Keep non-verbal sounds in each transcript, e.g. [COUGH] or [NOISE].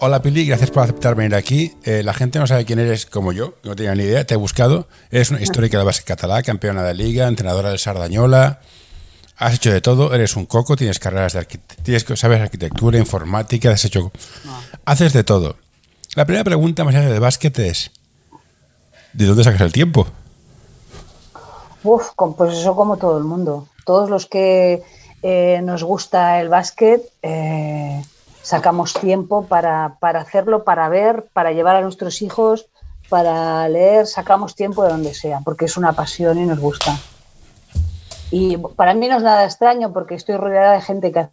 Hola Pili, gracias por aceptar venir aquí. Eh, la gente no sabe quién eres como yo, no tenía ni idea, te he buscado. Eres una histórica de base catalá, campeona de liga, entrenadora del Sardañola. Has hecho de todo, eres un coco, tienes carreras de arquitectura, sabes arquitectura, informática, has hecho... Haces de todo. La primera pregunta más allá del básquet es, ¿de dónde sacas el tiempo? Uf, pues eso como todo el mundo. Todos los que eh, nos gusta el básquet... Eh, sacamos tiempo para, hacerlo, para ver, para llevar a nuestros hijos, para leer, sacamos tiempo de donde sea, porque es una pasión y nos gusta. Y para mí no es nada extraño porque estoy rodeada de gente que hace.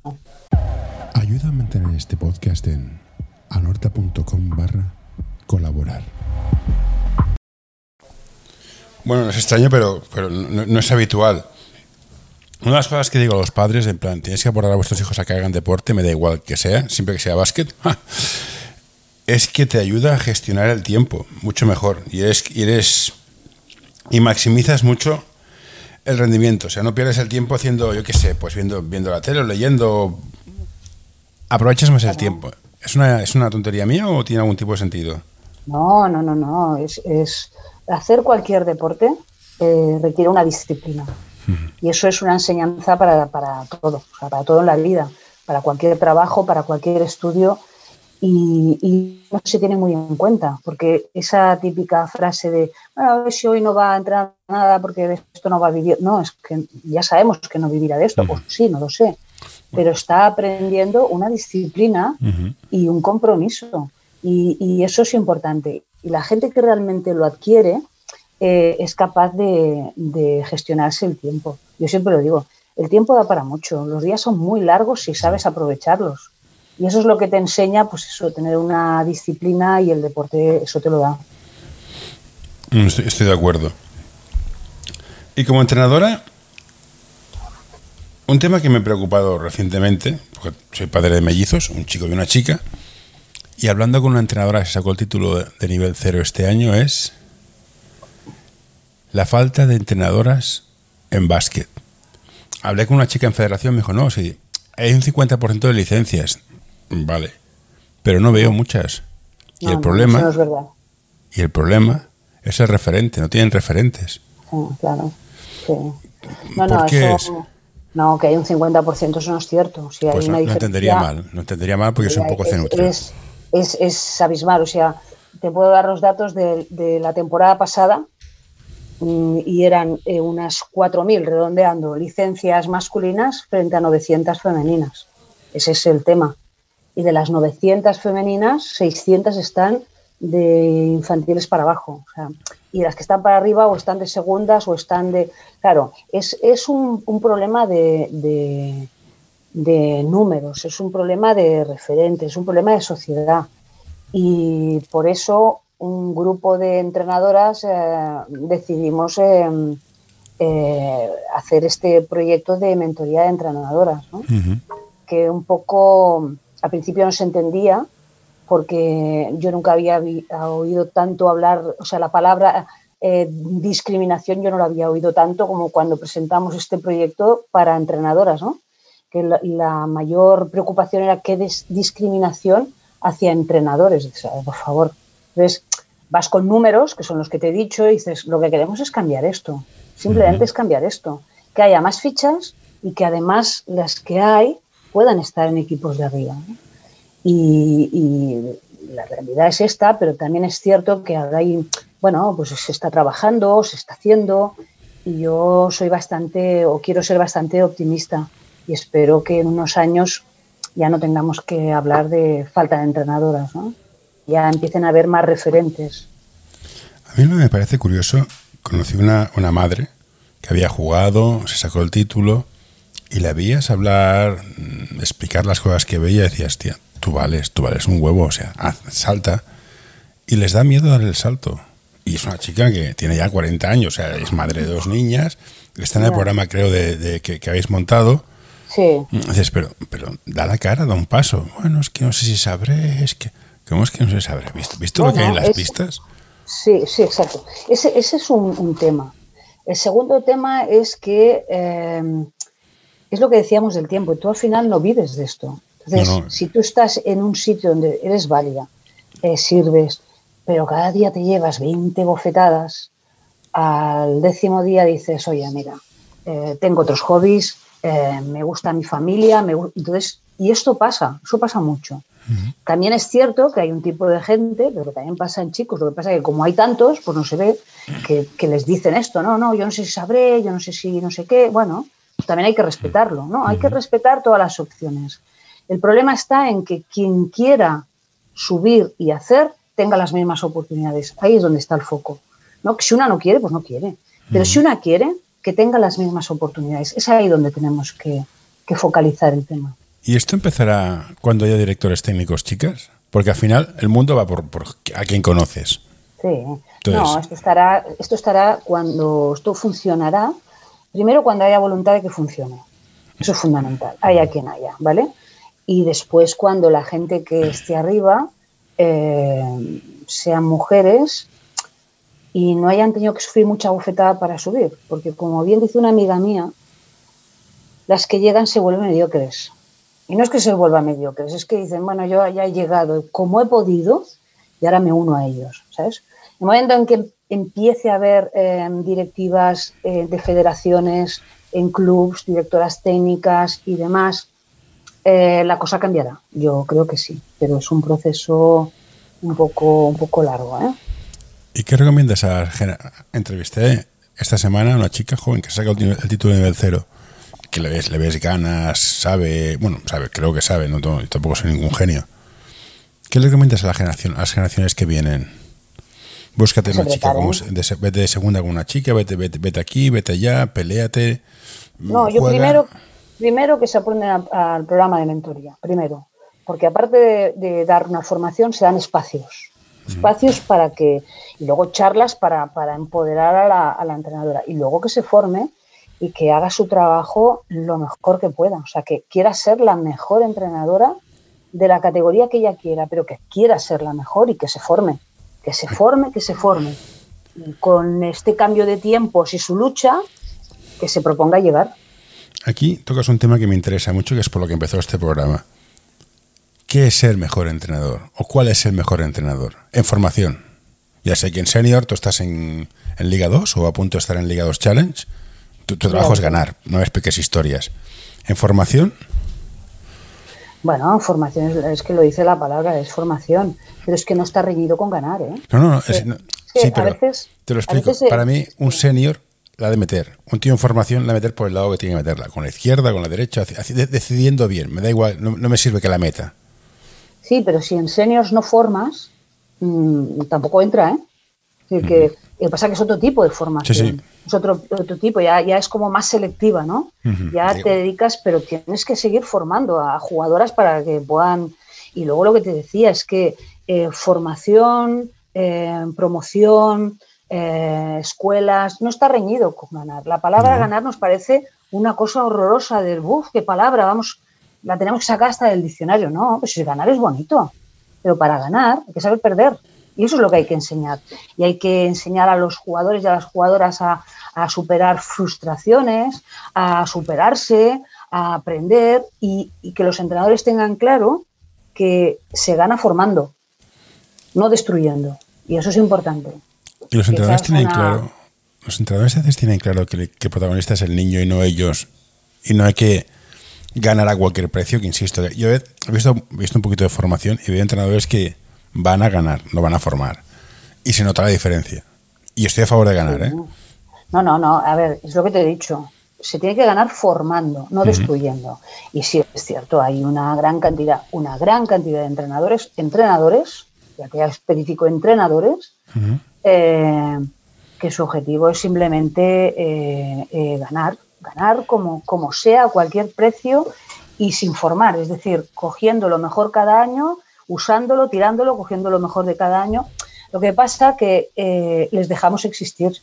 Ayuda a mantener este podcast en anorta.com barra colaborar. Bueno, no es extraño, pero, pero no es habitual. Una de las cosas que digo a los padres, en plan, tienes que aportar a vuestros hijos a que hagan deporte, me da igual que sea, siempre que sea básquet, [LAUGHS] es que te ayuda a gestionar el tiempo mucho mejor y eres, y eres y maximizas mucho el rendimiento. O sea, no pierdes el tiempo haciendo, yo qué sé, pues viendo, viendo la tele o leyendo. Aprovechas más el tiempo. ¿Es una, ¿Es una tontería mía o tiene algún tipo de sentido? No, no, no, no. Es, es hacer cualquier deporte eh, requiere una disciplina. Y eso es una enseñanza para, todo, para todo en la vida, para cualquier trabajo, para cualquier estudio. Y, no se tiene muy en cuenta, porque esa típica frase de, bueno, a ver si hoy no va a entrar nada porque de esto no va a vivir, no, es que ya sabemos que no vivirá de esto, pues sí, no lo sé, pero está aprendiendo una disciplina y un compromiso, y, eso es importante. Y la gente que realmente lo adquiere, eh, es capaz de, gestionarse el tiempo. Yo siempre lo digo, el tiempo da para mucho, los días son muy largos si sabes aprovecharlos. Y eso es lo que te enseña, pues eso, tener una disciplina y el deporte, eso te lo da. Mm, estoy, de acuerdo. Y como entrenadora, un tema que me ha preocupado recientemente, porque soy padre de mellizos, un chico y una chica, y hablando con una entrenadora que sacó el título de nivel cero este año es la falta de entrenadoras en básquet. Hablé con una chica en federación, me dijo, no, sí, hay un 50% de licencias. Vale, pero no veo muchas. Y el problema... es verdad. Y el problema es el referente, no tienen referentes. Sí, claro. No, no, eso, no, que hay un 50%, eso no es cierto. Si hay pues no, entendería mal, no entendería mal porque soy un poco cenutrio. Es, es, es, abismal, o sea, te puedo dar los datos de, de la temporada pasada y eran eh, unas 4.000, redondeando, licencias masculinas frente a 900 femeninas. Ese es el tema. Y de las 900 femeninas, 600 están de infantiles para abajo. y las que están para arriba o están de segundas o están de... Claro, es, un, problema de, de, de números, es un problema de referentes, es un problema de sociedad. Y por eso un grupo de entrenadoras eh, decidimos eh, eh, hacer este proyecto de mentoría de entrenadoras, que un poco al principio no se entendía porque yo nunca había oído tanto hablar, o sea, la palabra discriminación yo no la había oído tanto como cuando presentamos este proyecto para entrenadoras, que la, mayor preocupación era qué discriminación hacia entrenadores. por favor, entonces, vas con números, que son los que te he dicho, y dices, lo que queremos es cambiar esto. Simplemente es cambiar esto. Que haya más fichas y que además las que hay puedan estar en equipos de arriba. Y, la realidad es esta, pero también es cierto que hay, bueno, pues se está trabajando, se está haciendo, y yo soy bastante, o quiero ser bastante optimista, y espero que en unos años ya no tengamos que hablar de falta de entrenadoras, ¿no? Ya empiecen a haber más referentes. A mí me parece curioso, conocí una, una madre que había jugado, se sacó el título y la veías hablar, mm, explicar las cosas que veía y decías, tía, tú vales, tú vales un huevo, o sea, salta. Y les da miedo dar el salto. Y es una chica que tiene ya 40 años, o sea, es madre de dos niñas. Está en el programa, creo, de, que, habéis montado. Sí. Dices, pero, pero da la cara, da un paso. Bueno, es que no sé si sabré, es que. ¿Cómo es que no se sabré? ¿Visto, visto lo que hay en las pistas? Sí, sí, exacto. Ese, ese es un, tema. El segundo tema es que eh, es lo que decíamos del tiempo. Tú al final no vives de esto. Entonces, si tú estás en un sitio donde eres válida, eh, sirves, pero cada día te llevas 20 bofetadas, al décimo día dices, oye, mira, eh, tengo otros hobbies, eh, me gusta mi familia, me entonces, y esto pasa, eso pasa mucho. También es cierto que hay un tipo de gente, pero también pasa en chicos, lo que pasa es que como hay tantos, pues no se ve que, que les dicen esto, no, no, yo no sé si sabré, yo no sé si no sé qué, bueno, también hay que respetarlo, ¿no? Hay que respetar todas las opciones. El problema está en que quien quiera subir y hacer tenga las mismas oportunidades. Ahí es donde está el foco. ¿no? Si una no quiere, pues no quiere. Pero si una quiere, que tenga las mismas oportunidades. Es ahí donde tenemos que, focalizar el tema. ¿Y esto empezará cuando haya directores técnicos chicas? Porque al final el mundo va por, a quien conoces. Sí. no, esto estará, esto estará cuando esto funcionará. Primero cuando haya voluntad de que funcione. Eso es fundamental. Haya quien haya, ¿vale? y después cuando la gente que esté arriba eh, sean mujeres y no hayan tenido que sufrir mucha bofetada para subir, porque como bien dice una amiga mía, las que llegan se vuelven mediocres. Y no es que se vuelvan mediocres, es que dicen, bueno, yo ya he llegado como he podido y ahora me uno a ellos, ¿sabes? El momento en que empiece a haber eh, directivas eh, de federaciones en clubs, directoras técnicas y demás, eh, la cosa cambiará, yo creo que sí, pero es un proceso un poco, un poco largo. ¿eh? ¿Y qué recomiendas a Entrevisté esta semana a una chica joven que saca el, título de nivel cero, que le ves, le ves ganas, sabe, bueno, sabe, creo que sabe, no tampoco soy ningún genio. ¿Qué le recomiendas a, la generación, a las generaciones que vienen? Búscate una chica, como, de, vete de segunda con una chica, vete, vete, vete aquí, vete allá, peleate. No, yo primero Primero que se aprenden al programa de mentoría, primero, porque aparte de, dar una formación se dan espacios, espacios para que, y luego charlas para, empoderar a la, entrenadora, y luego que se forme y que haga su trabajo lo mejor que pueda, o sea, que quiera ser la mejor entrenadora de la categoría que ella quiera, pero que quiera ser la mejor y que se forme, que se forme, que se forme. con este cambio de tiempos y su lucha, que se proponga llegar. Aquí tocas un tema que me interesa mucho, que es por lo que empezó este programa. ¿Qué es el mejor entrenador? ¿O cuál es el mejor entrenador? En formación. Ya sé que en senior tú estás en, Liga 2 o a punto de estar en Liga 2 Challenge. Tu, trabajo es ganar, no es pequeñas historias. ¿En formación? Bueno, formación es, que lo dice la palabra, es formación, pero es que no está reñido con ganar, ¿eh? No, no, sí, pero te lo explico. Para mí, un senior la de meter. Un tío en formación la de meter por el lado que tiene que meterla, con la izquierda, con la derecha, decidiendo bien. Me da igual, no, me sirve que la meta. Sí, pero si en seniors no formas, mm, tampoco entra, ¿eh? Es que, pasa que es otro tipo de formación. Es otro, otro tipo, ya, ya es como más selectiva, ¿no? Ya te dedicas, pero tienes que seguir formando a jugadoras para que puedan. Y luego lo que te decía es que eh, formación, eh, promoción, eh, escuelas, no está reñido con ganar. La palabra ganar nos parece una cosa horrorosa del buf, qué palabra, vamos, la tenemos que sacar hasta del diccionario. No, pues si ganar es bonito, pero para ganar hay que saber perder. Y eso es lo que hay que enseñar. Y hay que enseñar a los jugadores y a las jugadoras a, superar frustraciones, a superarse, a aprender y, y que los entrenadores tengan claro que se gana formando, no destruyendo. Y eso es importante. Y los entrenadores tienen claro, los entrenadores a veces tienen claro que, el protagonista es el niño y no ellos, y no hay que ganar a cualquier precio, que insisto, yo he visto, visto un poquito de formación y veo entrenadores que van a ganar, no van a formar. Y se nota la diferencia. Y estoy a favor de ganar, ¿eh? No, no, no, a ver, es lo que te he dicho. Se tiene que ganar formando, no destruyendo. Y sí, es cierto, hay una gran cantidad, una gran cantidad de entrenadores, entrenadores, ya que ya específico entrenadores, eh, que su objetivo es simplemente eh, eh, ganar, ganar como, como sea, a cualquier precio y sin formar, es decir, cogiendo lo mejor cada año, usándolo, tirándolo, cogiendo lo mejor de cada año. Lo que pasa que eh, les dejamos existir,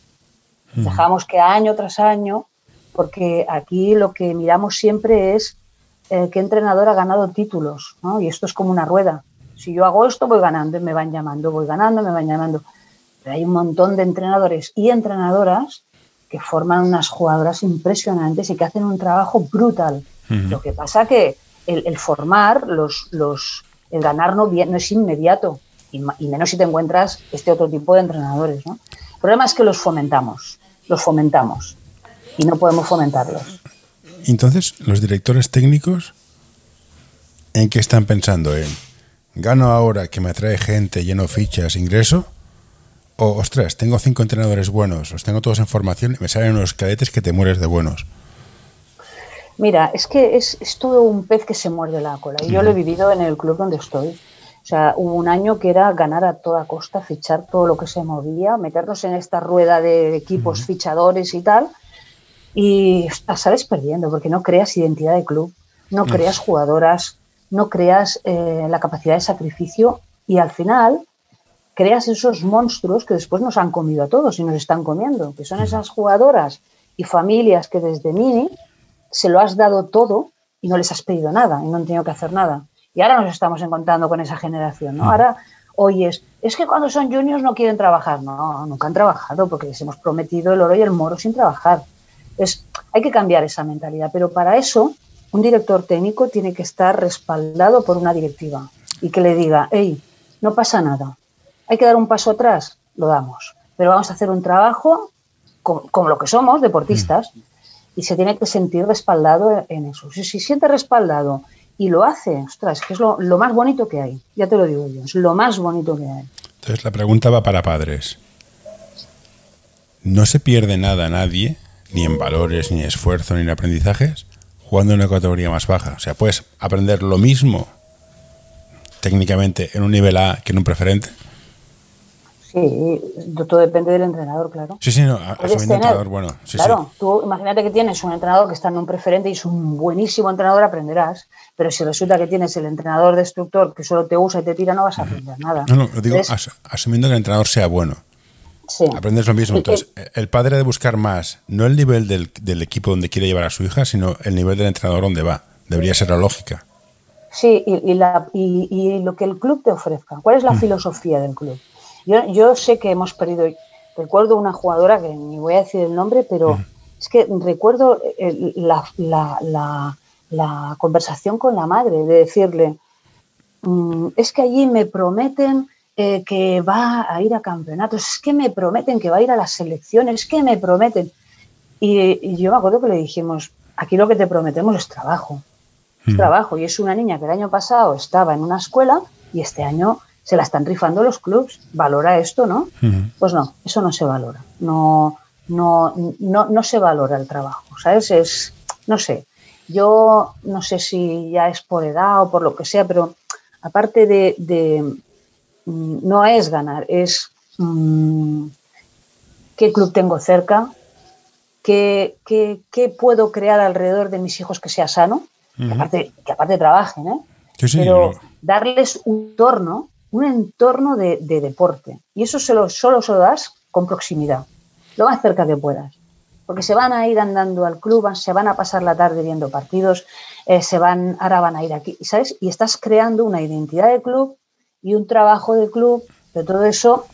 dejamos que año tras año, porque aquí lo que miramos siempre es eh, qué entrenador ha ganado títulos, ¿no? Y esto es como una rueda. Si yo hago esto, voy ganando y me van llamando, voy ganando, me van llamando. Pero hay un montón de entrenadores y entrenadoras que forman unas jugadoras impresionantes y que hacen un trabajo brutal. Lo que pasa que el, formar, los, los, el ganar no, no es inmediato, y, menos si te encuentras este otro tipo de entrenadores. ¿no? El problema es que los fomentamos, los fomentamos y no podemos fomentarlos. Entonces, los directores técnicos, ¿en qué están pensando? ¿En gano ahora que me atrae gente, lleno fichas, ingreso? O, ostras, tengo cinco entrenadores buenos, los tengo todos en formación y me salen unos cadetes que te mueres de buenos. Mira, es que es, todo un pez que se muerde la cola. Y yo lo he vivido en el club donde estoy. O sea, hubo un año que era ganar a toda costa, fichar todo lo que se movía, meternos en esta rueda de equipos fichadores y tal. Y sales perdiendo porque no creas identidad de club, no creas jugadoras, no creas eh, la capacidad de sacrificio y al final creas esos monstruos que después nos han comido a todos y nos están comiendo, que son esas jugadoras y familias que desde mini se lo has dado todo y no les has pedido nada y no han tenido que hacer nada. Y ahora nos estamos encontrando con esa generación, ¿no? Ahora oyes, es que cuando son juniors no quieren trabajar. No, nunca han trabajado porque les hemos prometido el oro y el moro sin trabajar. Es, hay que cambiar esa mentalidad, pero para eso un director técnico tiene que estar respaldado por una directiva y que le diga, hey, no pasa nada, hay que dar un paso atrás, lo damos. Pero vamos a hacer un trabajo como, lo que somos, deportistas, mm. Y se tiene que sentir respaldado en eso. Si se siente respaldado y lo hace, ostras, que es lo, más bonito que hay. Ya te lo digo yo, es lo más bonito que hay. Entonces la pregunta va para padres. ¿No se pierde nada a nadie, ni en valores, ni en esfuerzo, ni en aprendizajes, jugando en una categoría más baja? O sea, puedes aprender lo mismo técnicamente en un nivel A que en un preferente. Sí, todo depende del entrenador, claro. Sí, sí, no, entrenador bueno. claro, tú imagínate que tienes un entrenador que está en un preferente y es un buenísimo entrenador, aprenderás. Pero si resulta que tienes el entrenador destructor que solo te usa y te tira, no vas a aprender nada. No, no, lo digo asumiendo que el entrenador sea bueno. Sí. Aprendes lo mismo. Entonces, el padre de buscar más, no el nivel del, del equipo donde quiere llevar a su hija, sino el nivel del entrenador donde va. Debería ser la lógica. Sí, y, la, y, lo que el club te ofrezca. ¿Cuál es la mm. filosofía del club? Yo, sé que hemos perdido, recuerdo una jugadora que ni voy a decir el nombre, pero es que recuerdo la, conversación con la madre, de decirle, mm, es que allí me prometen eh, que va a ir a campeonatos, es que me prometen que va a ir a las selecciones, es que me prometen. Y, yo me acuerdo que le dijimos, aquí lo que te prometemos es trabajo, es trabajo. Y es una niña que el año pasado estaba en una escuela y este año se la están rifando los clubs. Valora esto, ¿no? Pues no, eso no se valora. No, no, no, no se valora el trabajo, ¿sabes? Es, no sé, yo no sé si ya es por edad o por lo que sea, pero aparte de, mm, no es ganar, es mm, qué club tengo cerca, qué, qué, qué, puedo crear alrededor de mis hijos que sea sano, que, aparte, que aparte trabajen, ¿eh? pero darles un entorno un entorno de, deporte. Y eso se lo, solo se lo das con proximidad, lo más cerca que puedas. Porque se van a ir andando al club, se van a pasar la tarde viendo partidos, eh, se van, ahora van a ir aquí, ¿sabes? Y estás creando una identidad de club y un trabajo de club, de todo eso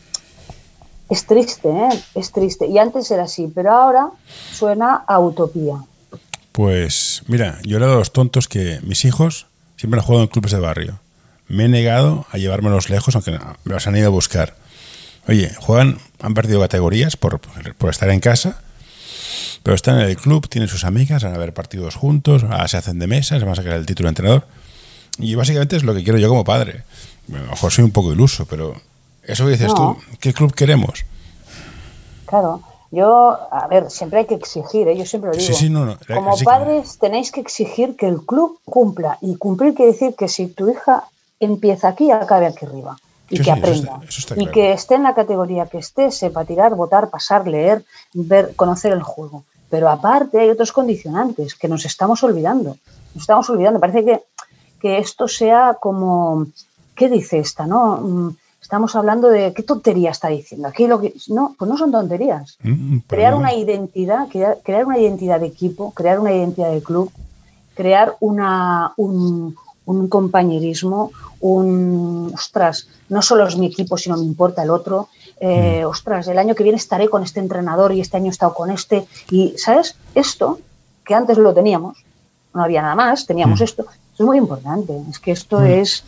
es triste, ¿eh? Es triste. Y antes era así, pero ahora suena a utopía. Pues mira, yo era de los tontos que mis hijos siempre han jugado en clubes de barrio me he negado a llevármelos lejos, aunque me los han ido a buscar. Oye, juegan, han perdido categorías por, por estar en casa, pero están en el club, tienen sus amigas, van a ver partidos juntos, se hacen de mesa, se van a sacar el título de entrenador. Y básicamente es lo que quiero yo como padre. A lo mejor soy un poco iluso, pero eso que dices tú, ¿qué club queremos? Claro, yo, a ver, siempre hay que exigir, ¿eh? yo siempre lo digo. Sí, sí, no, como padres tenéis que exigir que el club cumpla. Y cumplir quiere decir que si tu hija empieza aquí y acabe aquí arriba. Y que aprenda. y que esté en la categoría que esté, sepa tirar, votar, pasar, leer, ver, conocer el juego. Pero aparte hay otros condicionantes que nos estamos olvidando. Nos estamos olvidando. Parece que, que esto sea como, ¿qué dice esta? No? Mm, estamos hablando de qué tontería está diciendo. Aquí lo que no, pues no son tonterías. Mm, pues crear una identidad, crear, crear una identidad de equipo, crear una identidad de club, crear una, un, un compañerismo, un ostras, no solo es mi equipo, sino me importa el otro. Eh, ostras, el año que viene estaré con este entrenador y este año he estado con este. Y, ¿sabes? Esto, que antes lo teníamos, no había nada más, teníamos Mm. esto. Esto es muy importante. Es que esto Mm. es.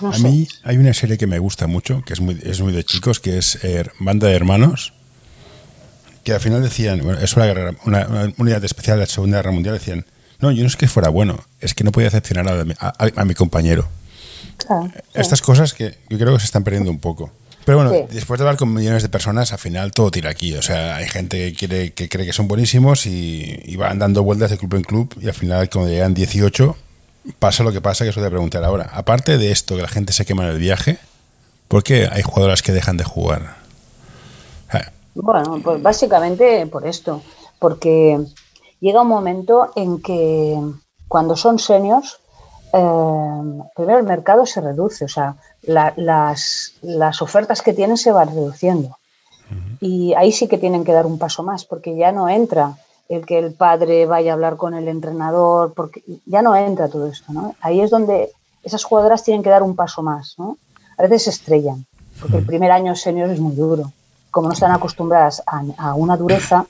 No a sé. mí hay una serie que me gusta mucho, que es muy, es muy de chicos, que es eh, Banda de Hermanos, que al final decían, bueno, es una, guerra- una- una unidad especial de la Segunda Guerra Mundial, decían, no, yo no es que fuera bueno, es que no podía decepcionar a, mi- a- a mi compañero. Sí. Estas cosas que yo creo que se están perdiendo un poco. Pero bueno, Sí. después de hablar con millones de personas, al final todo tira aquí. O sea, hay gente que, quiere, que cree que son buenísimos y, y van dando vueltas de club en club y al final, cuando llegan 18, pasa lo que pasa, que eso te voy a preguntar ahora. Aparte de esto, que la gente se quema en el viaje, ¿por qué hay jugadoras que dejan de jugar? Sea, Bueno, pues básicamente por esto, porque llega un momento en que cuando son seniors, eh, primero el mercado se reduce, o sea, la- las, las ofertas que tienen se van reduciendo. Y ahí sí que tienen que dar un paso más, porque ya no entra el que el padre vaya a hablar con el entrenador, porque ya no entra todo esto, ¿no? Ahí es donde esas jugadoras tienen que dar un paso más, ¿no? A veces se estrellan, porque el primer año senior es muy duro. Como no están acostumbradas a, a una dureza,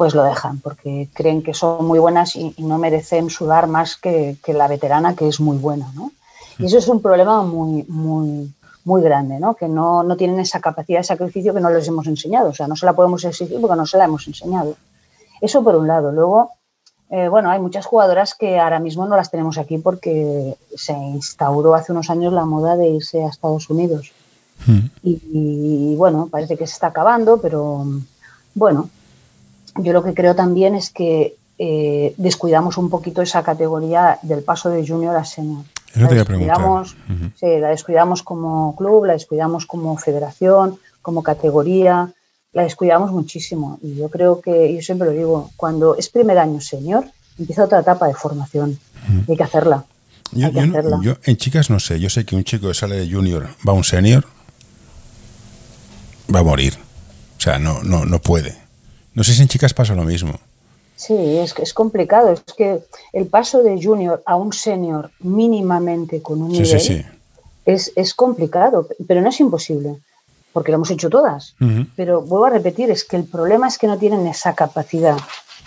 pues lo dejan, porque creen que son muy buenas y, y no merecen sudar más que, que la veterana, que es muy buena, ¿no? Y eso es un problema muy, muy, muy grande, ¿no? Que no, no tienen esa capacidad de sacrificio que no les hemos enseñado. O sea, no se la podemos exigir porque no se la hemos enseñado. Eso por un lado. Luego, eh, bueno, hay muchas jugadoras que ahora mismo no las tenemos aquí porque se instauró hace unos años la moda de irse a Estados Unidos. Y, y, bueno, parece que se está acabando, pero bueno, yo lo que creo también es que eh, descuidamos un poquito esa categoría del paso de junior a senior. Eso te iba a preguntar. descuidamos, Ujú. sí, la descuidamos como club, la descuidamos como federación, como categoría, la descuidamos muchísimo. Y yo creo que, yo siempre lo digo, cuando es primer año senior, empieza otra etapa de formación. Y hay que hacerla. Yo, hay que yo no- hacerla. yo en chicas no sé, yo sé que un chico que sale de junior va a un senior, va a morir. O sea, no, no, no puede. No sé si en chicas pasa lo mismo. Sí, es que es complicado. Es que el paso de junior a un senior mínimamente con un Sí, nivel sí, sí. Es, es complicado, pero no es imposible, porque lo hemos hecho todas. Pero vuelvo a repetir, es que el problema es que no tienen esa capacidad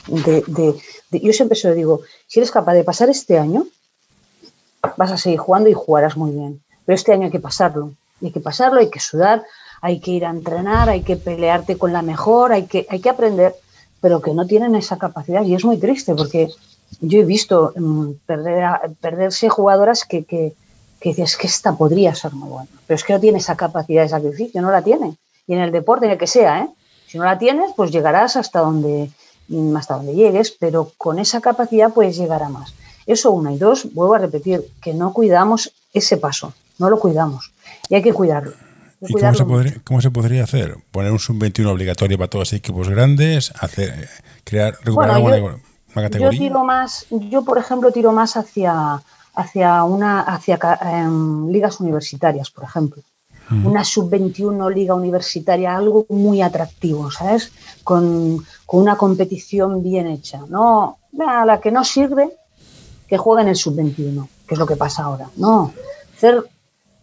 de, de- de- Yo siempre se lo digo, si eres capaz de pasar este año, vas a seguir jugando y jugarás muy bien. Pero este año hay que pasarlo. Y hay que pasarlo, hay que sudar, hay que ir a entrenar, hay que pelearte con la mejor, hay que, hay que aprender, pero que no tienen esa capacidad. Y es muy triste porque yo he visto mm, perder perderse jugadoras que, que, que dices que esta podría ser muy buena, pero es que no tiene esa capacidad de sacrificio, no la tiene. Y en el deporte, en el que sea, ¿eh? si no la tienes, pues llegarás hasta donde, mm, hasta donde llegues, pero con esa capacidad puedes llegar a más. Eso una y dos, vuelvo a repetir, que no cuidamos ese paso, no lo cuidamos y hay que cuidarlo. ¿Y cómo se, podría, cómo se podría hacer? Poner un sub-21 obligatorio para todos los equipos grandes, hacer, crear, recuperar Bueno, yo- una Yo categoría. tiro más, yo por ejemplo tiro más hacia, hacia una hacia em, ligas universitarias, por ejemplo. Una sub-21 liga universitaria, algo muy atractivo, ¿sabes? Con, con una competición bien hecha. No, a la que no sirve, que juegue en el sub-21, que es lo que pasa ahora. No, hacer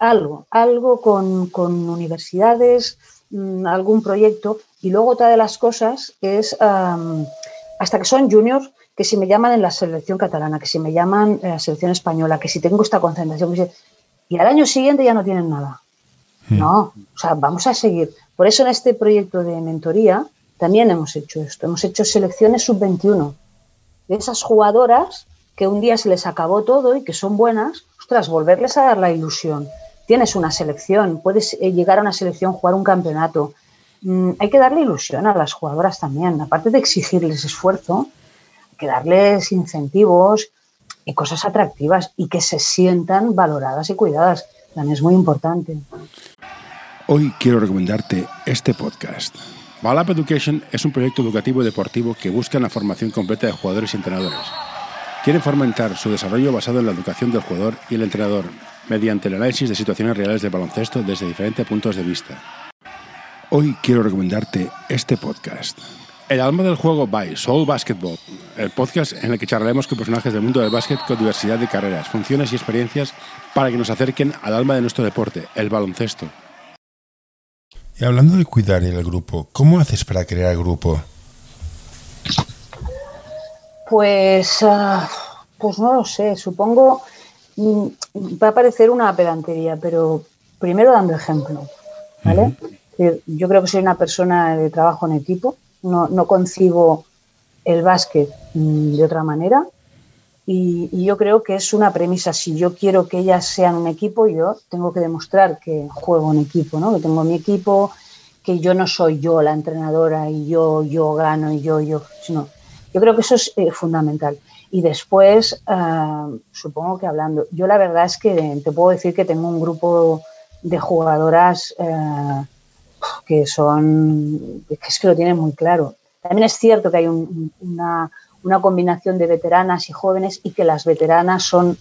algo, algo con, con universidades, mm, algún proyecto. Y luego otra de las cosas es, hasta que son juniors, que si me llaman en la selección catalana, que si me llaman en la selección española, que si tengo esta concentración, que si- y al año siguiente ya no tienen nada. No, o sea, vamos a seguir. Por eso en este proyecto de mentoría también hemos hecho esto. Hemos hecho selecciones sub-21 de esas jugadoras que un día se les acabó todo y que son buenas, ostras, volverles a dar la ilusión. Tienes una selección, puedes eh, llegar a una selección, jugar un campeonato. Mm, hay que darle ilusión a las jugadoras también. Aparte de exigirles esfuerzo, hay que darles incentivos y cosas atractivas y que se sientan valoradas y cuidadas. También es muy importante. Hoy quiero recomendarte este podcast. Balap Education es un proyecto educativo y deportivo que busca la formación completa de jugadores y entrenadores. Quieren fomentar su desarrollo basado en la educación del jugador y el entrenador, mediante el análisis de situaciones reales de baloncesto desde diferentes puntos de vista. Hoy quiero recomendarte este podcast. El alma del juego by Soul Basketball, el podcast en el que charlaremos con personajes del mundo del básquet con diversidad de carreras, funciones y experiencias para que nos acerquen al alma de nuestro deporte, el baloncesto. Y hablando de cuidar el grupo, ¿cómo haces para crear el grupo? Pues, uh, pues no lo sé, supongo, va a parecer una pedantería, pero primero dando ejemplo, ¿vale? Uh -huh. Yo creo que soy una persona de trabajo en equipo, no, no concibo el básquet mm, de otra manera y, y, yo creo que es una premisa, si yo quiero que ellas sean un equipo, yo tengo que demostrar que juego en equipo, ¿no? que tengo mi equipo, que yo no soy yo la entrenadora y yo, yo gano y yo, yo, sino yo creo que eso es eh, fundamental. Y después, uh, supongo que hablando, yo la verdad es que te puedo decir que tengo un grupo de jugadoras uh, que son, que es que lo tienen muy claro. También es cierto que hay un, una, una, combinación de veteranas y jóvenes y que las veteranas son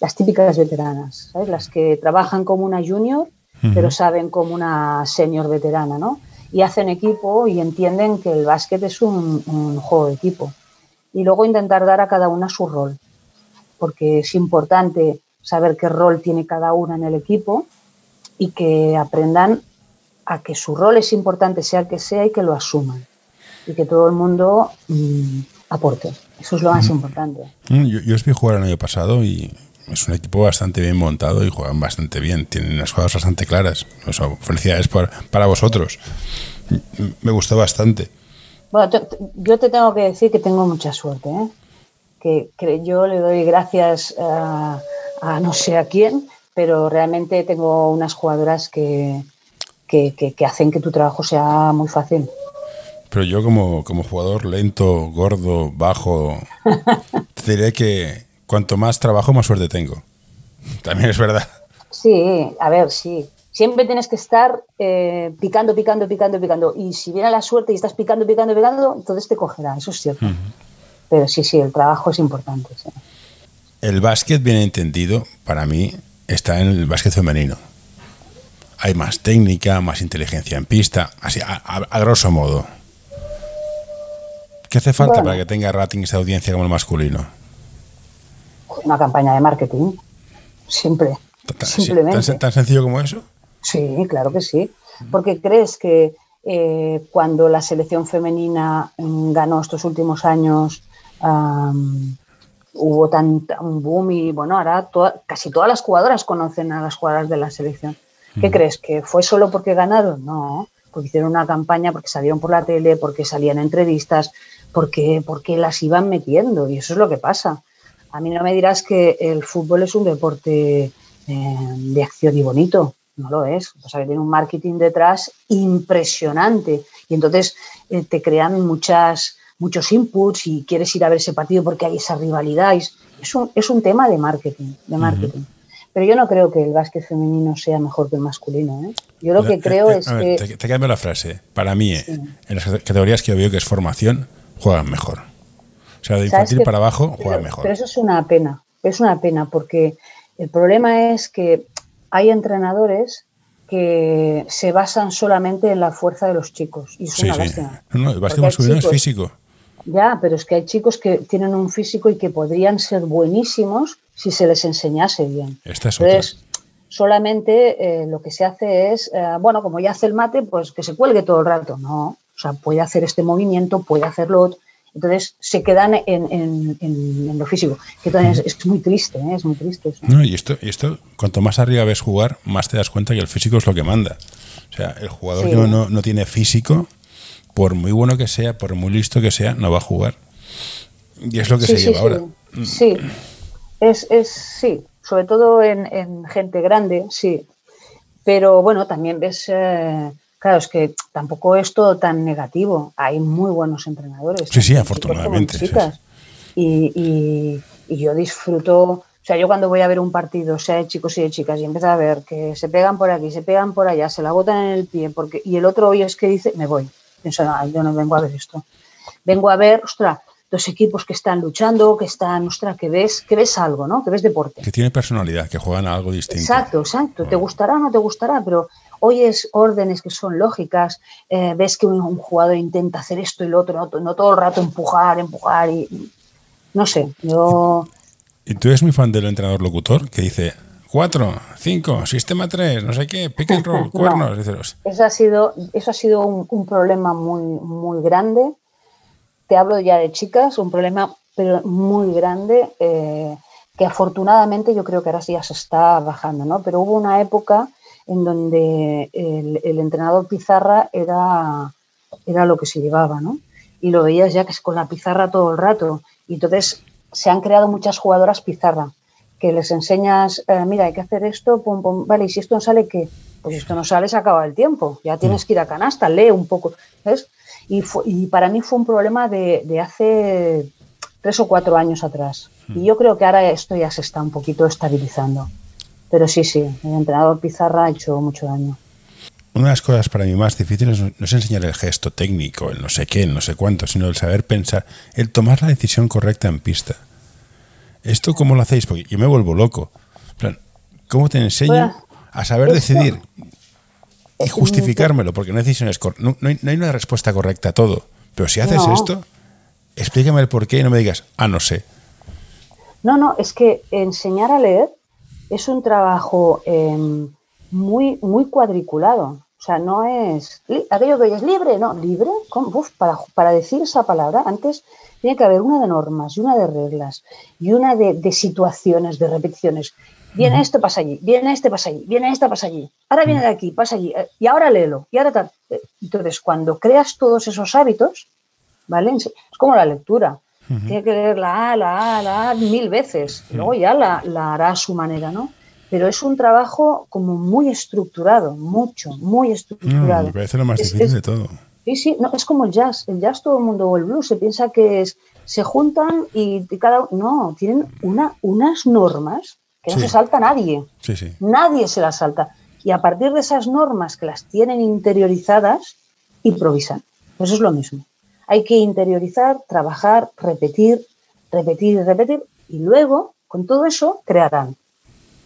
las típicas veteranas, ¿sabes? las que trabajan como una junior, uh -huh. pero saben como una senior veterana, ¿no? y hacen equipo y entienden que el básquet es un, un, juego de equipo. Y luego intentar dar a cada una su rol, porque es importante saber qué rol tiene cada una en el equipo y que aprendan a que su rol es importante, sea el que sea, y que lo asuman. Y que todo el mundo mmm, aporte. Eso es lo más importante. Yo, yo os vi jugar el año pasado y es un equipo bastante bien montado y juegan bastante bien. Tienen unas jugadas bastante claras. O sea, felicidades por, para vosotros. Me gustó bastante. Bueno, yo te tengo que decir que tengo mucha suerte. ¿eh? Que, que, yo le doy gracias a, a, no sé a quién, pero realmente tengo unas jugadoras que, que, que hacen que tu trabajo sea muy fácil. Pero yo como, como jugador lento, gordo, bajo, [LAUGHS] te diré que cuanto más trabajo, más suerte tengo. También es verdad. Sí, a ver, sí. Siempre tienes que estar eh, picando, picando, picando, picando. Y si viene la suerte y estás picando, picando, picando, entonces te cogerá, eso es cierto. Uh -huh. Pero sí, sí, el trabajo es importante. Sí. El básquet, bien entendido, para mí, está en el básquet femenino. Hay más técnica, más inteligencia en pista, así, a, a, a grosso modo. ¿Qué hace falta bueno. para que tenga ratings de audiencia como el masculino? Una campaña de marketing, siempre. ¿Tan, simplemente. ¿tan, ¿Tan, sencillo como eso? Sí, claro que sí. Porque crees que eh, cuando la selección femenina mm, ganó estos últimos años um, hubo tan, un boom y bueno, ahora toda, casi todas las jugadoras conocen a las jugadoras de la selección. ¿Qué crees? ¿Que fue solo porque ganaron? No, porque hicieron una campaña, porque salieron por la tele, porque salían entrevistas, porque, porque las iban metiendo y eso es lo que pasa. A mí no me dirás que el fútbol es un deporte eh, de acción y bonito, no lo es. O sea, que tiene un marketing detrás impresionante y entonces eh, te crean muchas, muchos inputs y quieres ir a ver ese partido porque hay esa rivalidad. Es un, es un tema de marketing, de marketing. Uh -huh. Pero yo no creo que el básquet femenino sea mejor que el masculino. ¿eh? Yo lo que creo eh, es ver, que... Te, te, cambio la frase. Para mí, sí. en las categorías que yo veo que es formación, juegan mejor. O sea, de infantil para abajo, juegan pero, mejor. Pero eso es una pena. Es una pena porque el problema es que hay entrenadores que se basan solamente en la fuerza de los chicos. Y es sí, una sí. lástima. No, el básquet masculino es físico. Ya, pero es que hay chicos que tienen un físico y que podrían ser buenísimos si se les enseñase bien. Esta es Entonces, otra. solamente eh, lo que se hace es, eh, bueno, como ya hace el mate, pues que se cuelgue todo el rato. No, o sea, puede hacer este movimiento, puede hacerlo otro. Entonces se quedan en, en, en, en lo físico, que es, es, muy triste, ¿eh? es muy triste. Eso. No, y, esto, y esto, cuanto más arriba ves jugar, más te das cuenta que el físico es lo que manda. O sea, el jugador sí. que no, no, tiene físico, por muy bueno que sea, por muy listo que sea, no va a jugar. Y es lo que sí, se sí, lleva ahora. Sí, es, es sí, sobre todo en, en, gente grande, sí. Pero bueno, también ves, eh, claro, es que tampoco es todo tan negativo. Hay muy buenos entrenadores. Sí, sí, afortunadamente. Chicas. Y, y, y, yo disfruto, o sea, yo cuando voy a ver un partido, sea de chicos y de chicas, y empiezo a ver que se pegan por aquí, se pegan por allá, se la botan en el pie, porque y el otro hoy es que dice, me voy. Pienso, no, yo no vengo a ver esto. Vengo a ver, ostras, dos equipos que están luchando, que están, ostras, que ves, que ves algo, ¿no? Que ves deporte. Que tiene personalidad, que juegan a algo distinto. Exacto, exacto. Te gustará o no te gustará, pero oyes órdenes que son lógicas, eh, ves que un, jugador intenta hacer esto y lo otro, no, todo el rato empujar, empujar y, no sé, yo... ¿Y tú eres muy fan del entrenador locutor que dice, cuatro, cinco, sistema tres, no sé qué, pick and roll, [LAUGHS] cuernos. eso ha sido, eso ha sido un, problema muy, muy grande. Te hablo ya de chicas, un problema pero muy grande eh, que afortunadamente yo creo que ahora ya se está bajando, ¿no? Pero hubo una época en donde el, entrenador pizarra era, era lo que se llevaba, ¿no? Y lo veías ya que es con la pizarra todo el rato. Y entonces se han creado muchas jugadoras pizarra que les enseñas, eh, mira, hay que hacer esto, vale, y si esto no sale, ¿qué? Pues si esto no sale, se acaba el tiempo, ya tienes mm. que ir a canasta, lee un poco, ¿sabes? Y, y para mí fue un problema de, de, hace tres o cuatro años atrás. Y mm. yo creo que ahora esto ya se está un poquito estabilizando. Pero sí, sí, el entrenador Pizarra ha hecho mucho daño. Una de las cosas para mí más difíciles no es enseñar el gesto técnico, el no sé qué, el no sé cuánto, sino el saber pensar, el tomar la decisión correcta en pista. ¿Esto cómo lo hacéis? Porque yo me vuelvo loco. ¿Cómo te enseño a saber decidir y justificármelo? Porque no hay, decisiones no, no, hay, una respuesta correcta a todo. Pero si haces esto, explícame el por qué y no me digas, ah, no sé. No, no, es que enseñar a leer es un trabajo em, muy, muy cuadriculado. O sea, no es aquello que es libre, no, libre. para, para decir esa palabra, antes tiene que haber una de normas y una de reglas y una de, situaciones, de repeticiones. Viene esto, pasa allí, viene este, pasa allí, viene esta, pasa allí, ahora viene de aquí, pasa allí, eh, y ahora léelo, y ahora tal. Eh, entonces, cuando creas todos esos hábitos, ¿vale? Es como la lectura. Tiene que leer la A, la A, la A mil veces, luego ya la, la hará a su manera, ¿no? pero es un trabajo como muy estructurado, mucho, muy estructurado. me parece lo más difícil de todo. Sí, sí, no, es como el jazz. El jazz todo el mundo o el blues se piensa que es, se juntan y cada no, tienen una, unas normas que no se salta nadie. Sí, sí. Nadie se las salta. Y a partir de esas normas que las tienen interiorizadas, improvisan. Pues es lo mismo. Hay que interiorizar, trabajar, repetir, repetir y repetir, y luego, con todo eso, crearán.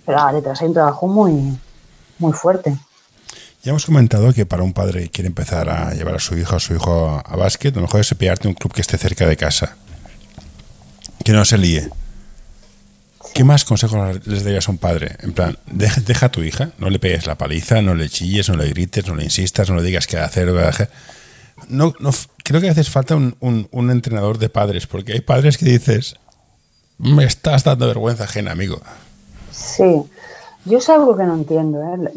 Pero ah, detrás hay un trabajo muy, muy fuerte. Ya hemos comentado que para un padre que quiere empezar a llevar a su hija o su hijo a, básquet, lo mejor es pillarte un club que esté cerca de casa. Que no se líe. ¿Qué más consejos les darías a un padre? En plan, deja, a tu hija, no le pegues la paliza, no le chilles, no le grites, no le insistas, no le digas qué hacer. No, no, creo que a veces falta un, un, entrenador de padres, porque hay padres que dices, me estás dando vergüenza ajena, amigo. Sí, yo es algo que no entiendo, ¿eh?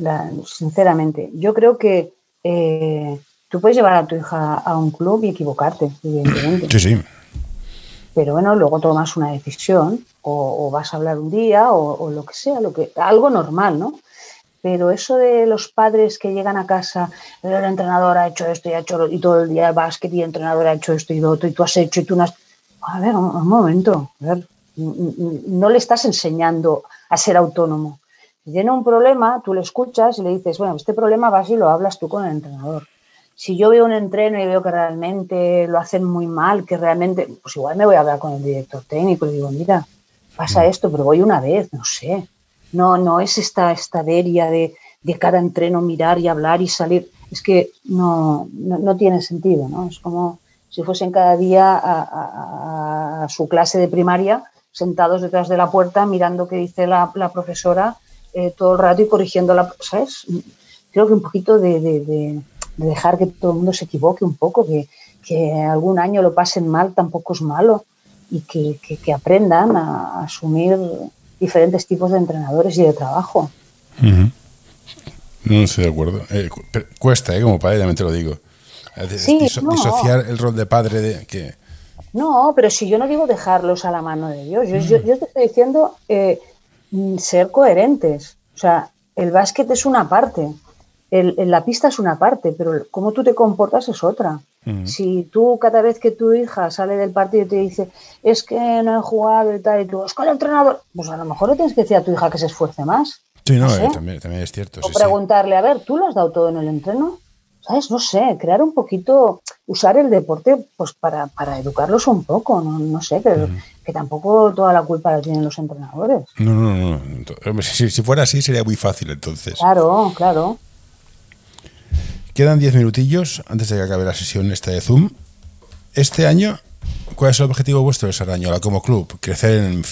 sinceramente. Yo creo que eh, tú puedes llevar a tu hija a un club y equivocarte, evidentemente. Sí, sí. Pero bueno, luego tomas una decisión o, vas a hablar un día o, lo que sea, lo que, algo normal, ¿no? Pero eso de los padres que llegan a casa, el entrenador ha hecho esto y ha hecho y todo el día básquet y el entrenador ha hecho esto y lo otro y tú has hecho y tú no has... A ver, un, momento, a ver, no le estás enseñando a ser autónomo tiene un problema, tú le escuchas y le dices, bueno, este problema vas y lo hablas tú con el entrenador. Si yo veo un entreno y veo que realmente lo hacen muy mal, que realmente, pues igual me voy a hablar con el director técnico y digo, mira, pasa esto, pero voy una vez, no sé. No, no es esta, esta deria de, de cada entreno mirar y hablar y salir. Es que no, no, tiene sentido, ¿no? Es como si fuesen cada día a, su clase de primaria sentados detrás de la puerta mirando qué dice la, la profesora eh, todo el rato y corrigiéndola, ¿sabes? Creo que un poquito de, dejar que todo el mundo se equivoque un poco, que, algún año lo pasen mal tampoco es malo y que, aprendan a, asumir diferentes tipos de entrenadores y de trabajo. No estoy de acuerdo. Eh, cuesta, ¿eh? como padre, también te lo digo. disociar el rol de padre de que... No, pero si yo no digo dejarlos a la mano de Dios, yo, te estoy diciendo eh, Mm, ser coherentes. O sea, el básquet es una parte, el, la pista es una parte, pero cómo tú te comportas es otra. Si tú cada vez que tu hija sale del partido y te dice, es que no he jugado y tal, y tú, es con el entrenador, pues a lo mejor le tienes que decir a tu hija que se esfuerce más. Sí, no, eh, también, también, es cierto. O preguntarle, a ver, ¿tú lo has dado todo en el entreno? ¿Sabes? No sé, crear un poquito, usar el deporte pues para, para educarlos un poco, no, no sé, que, que, tampoco toda la culpa la tienen los entrenadores. No, no, no. Si, si fuera así sería muy fácil entonces. Claro, claro. Quedan 10 minutillos antes de que acabe la sesión esta de Zoom. Este año, ¿cuál es el objetivo vuestro de Sarañola como club? ¿Crecer en,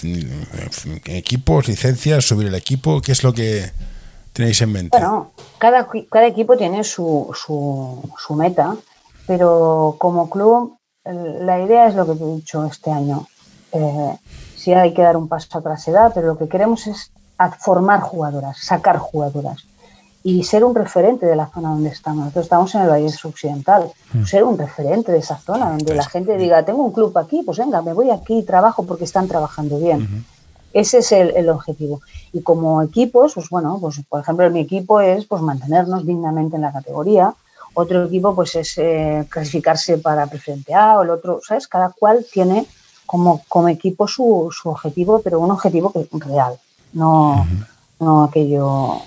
equipos, licencias, subir el equipo? ¿Qué es lo que tenéis en mente? Bueno, cada, equipo tiene su, su, su meta pero como club, la idea es lo que he dicho este año. Eh, sí hay que dar un paso atrás edad, pero lo que queremos es formar jugadoras, sacar jugadoras y ser un referente de la zona donde estamos. Nosotros estamos en el Valle Occidental, mm. ser un referente de esa zona, donde la gente diga, tengo un club aquí, pues venga, me voy aquí y trabajo porque están trabajando bien. Ese es el, el, objetivo. Y como equipos, pues bueno, pues por ejemplo, mi equipo es pues mantenernos dignamente en la categoría, otro equipo pues es eh, clasificarse para preferente A o el otro, ¿sabes? Cada cual tiene como, como equipo su, su objetivo, pero un objetivo que, real, no, no aquello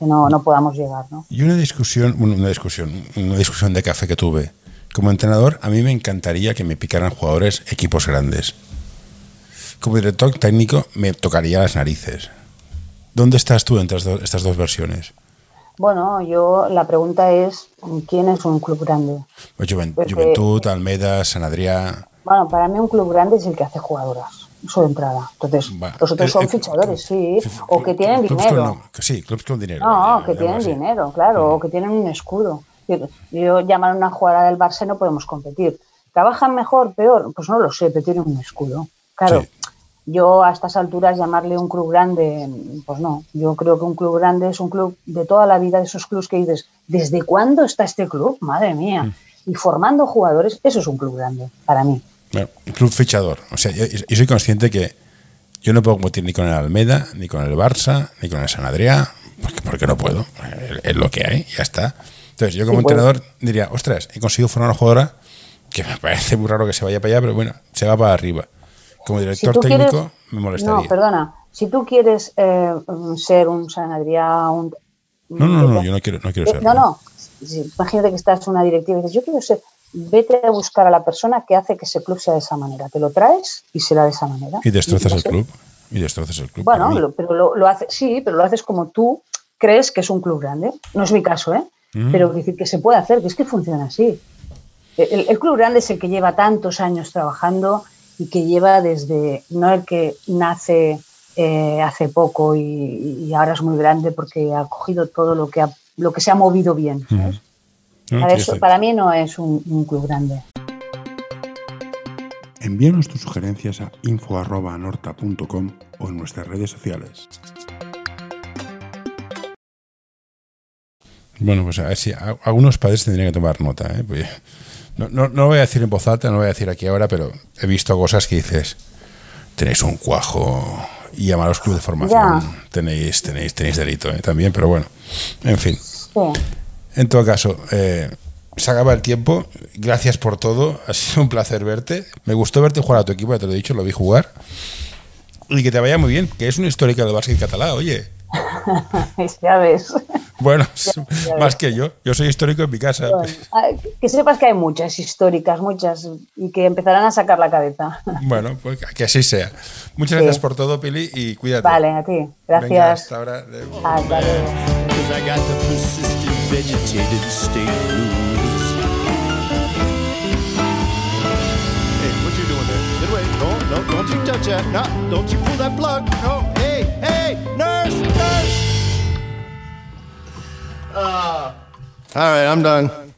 que no, no podamos llegar. ¿no? Y una discusión, una discusión, una discusión de café que tuve. Como entrenador, a mí me encantaría que me picaran jugadores equipos grandes. Como director técnico, me tocaría las narices. ¿Dónde estás tú entre estas dos versiones? Bueno, yo la pregunta es ¿quién es un club grande? Pues Juventud, Almeda, San Adrià. Bueno, para mí un club grande es el que hace jugadoras, su entrada. Entonces, los otros son fichadores, sí, o que tienen dinero. sí, clubs con dinero. No, que tienen dinero, claro, o que tienen un escudo. Yo, yo llamar a una jugadora del Barça no podemos competir. ¿Trabajan mejor, peor? Pues no lo sé, pero tienen un escudo. Claro, yo a estas alturas llamarle un club grande, pues no. Yo creo que un club grande es un club de toda la vida, de esos clubes que dices, ¿desde cuándo está este club? Madre mía. Mm. Y formando jugadores, eso es un club grande, para mí. Bueno, club fichador. O sea, yo, soy consciente que yo no puedo competir ni con el Almeda, ni con el Barça, ni con el San Adrià, porque, porque no puedo. Es lo que hay, ya está. Entonces, yo como entrenador diría, ostras, he conseguido formar una jugadora que me [LAUGHS] parece muy raro que se vaya para allá, pero bueno, se va para arriba como director técnico me molestaría. No, perdona. Si tú quieres eh, ser un San Adrià, un... No, no, no, yo no quiero, no quiero ser. No, no. Imagínate que estás en una directiva y dices, yo quiero ser... Vete a buscar a la persona que hace que ese club sea de esa manera. Te lo traes y será de esa manera. Y destrozas el club. Y destrozas el club. Bueno, pero lo, lo haces, sí, pero lo haces como tú crees que es un club grande. No es mi caso, ¿eh? Mm. Pero decir que se puede hacer, que es que funciona así. El, el, club grande es el que lleva tantos años trabajando y que lleva desde, no el que nace eh, hace poco y, y, ahora es muy grande porque ha cogido todo lo que, ha, lo que se ha movido bien. Mm. Para, eso, para, mí no es un, un club grande. Envíanos tus sugerencias a info.norta.com o en nuestras redes sociales. Bueno, pues a ver si algunos padres tendrían que tomar nota. ¿eh? Pues, no, no, no, lo voy a decir en voz alta, no lo voy a decir aquí ahora, pero he visto cosas que dices, tenéis un cuajo y llamaros club de formación, tenéis, tenéis, tenéis delito ¿eh? también, pero bueno, en fin. Sí. En todo caso, eh, se acaba el tiempo. Gracias por todo. Ha sido un placer verte. Me gustó verte jugar a tu equipo, ya te lo he dicho, lo vi jugar. Y que te vaya muy bien, que es una histórica del básquet catalán, oye. [LAUGHS] ya ves. Bueno, [LAUGHS] más que yo. Yo soy histórico en mi casa. que sepas que hay muchas históricas, muchas, y que empezarán a sacar la cabeza. [LAUGHS] Bueno, pues que así sea. Muchas sí. gracias por todo, Pili, y cuídate. Vale, a ti. Gracias. Venga, hasta ahora. Hasta luego. No, no, don't you touch that. No, don't you pull that plug. No, hey, hey, nurse, nurse. Uh, all right, I'm done.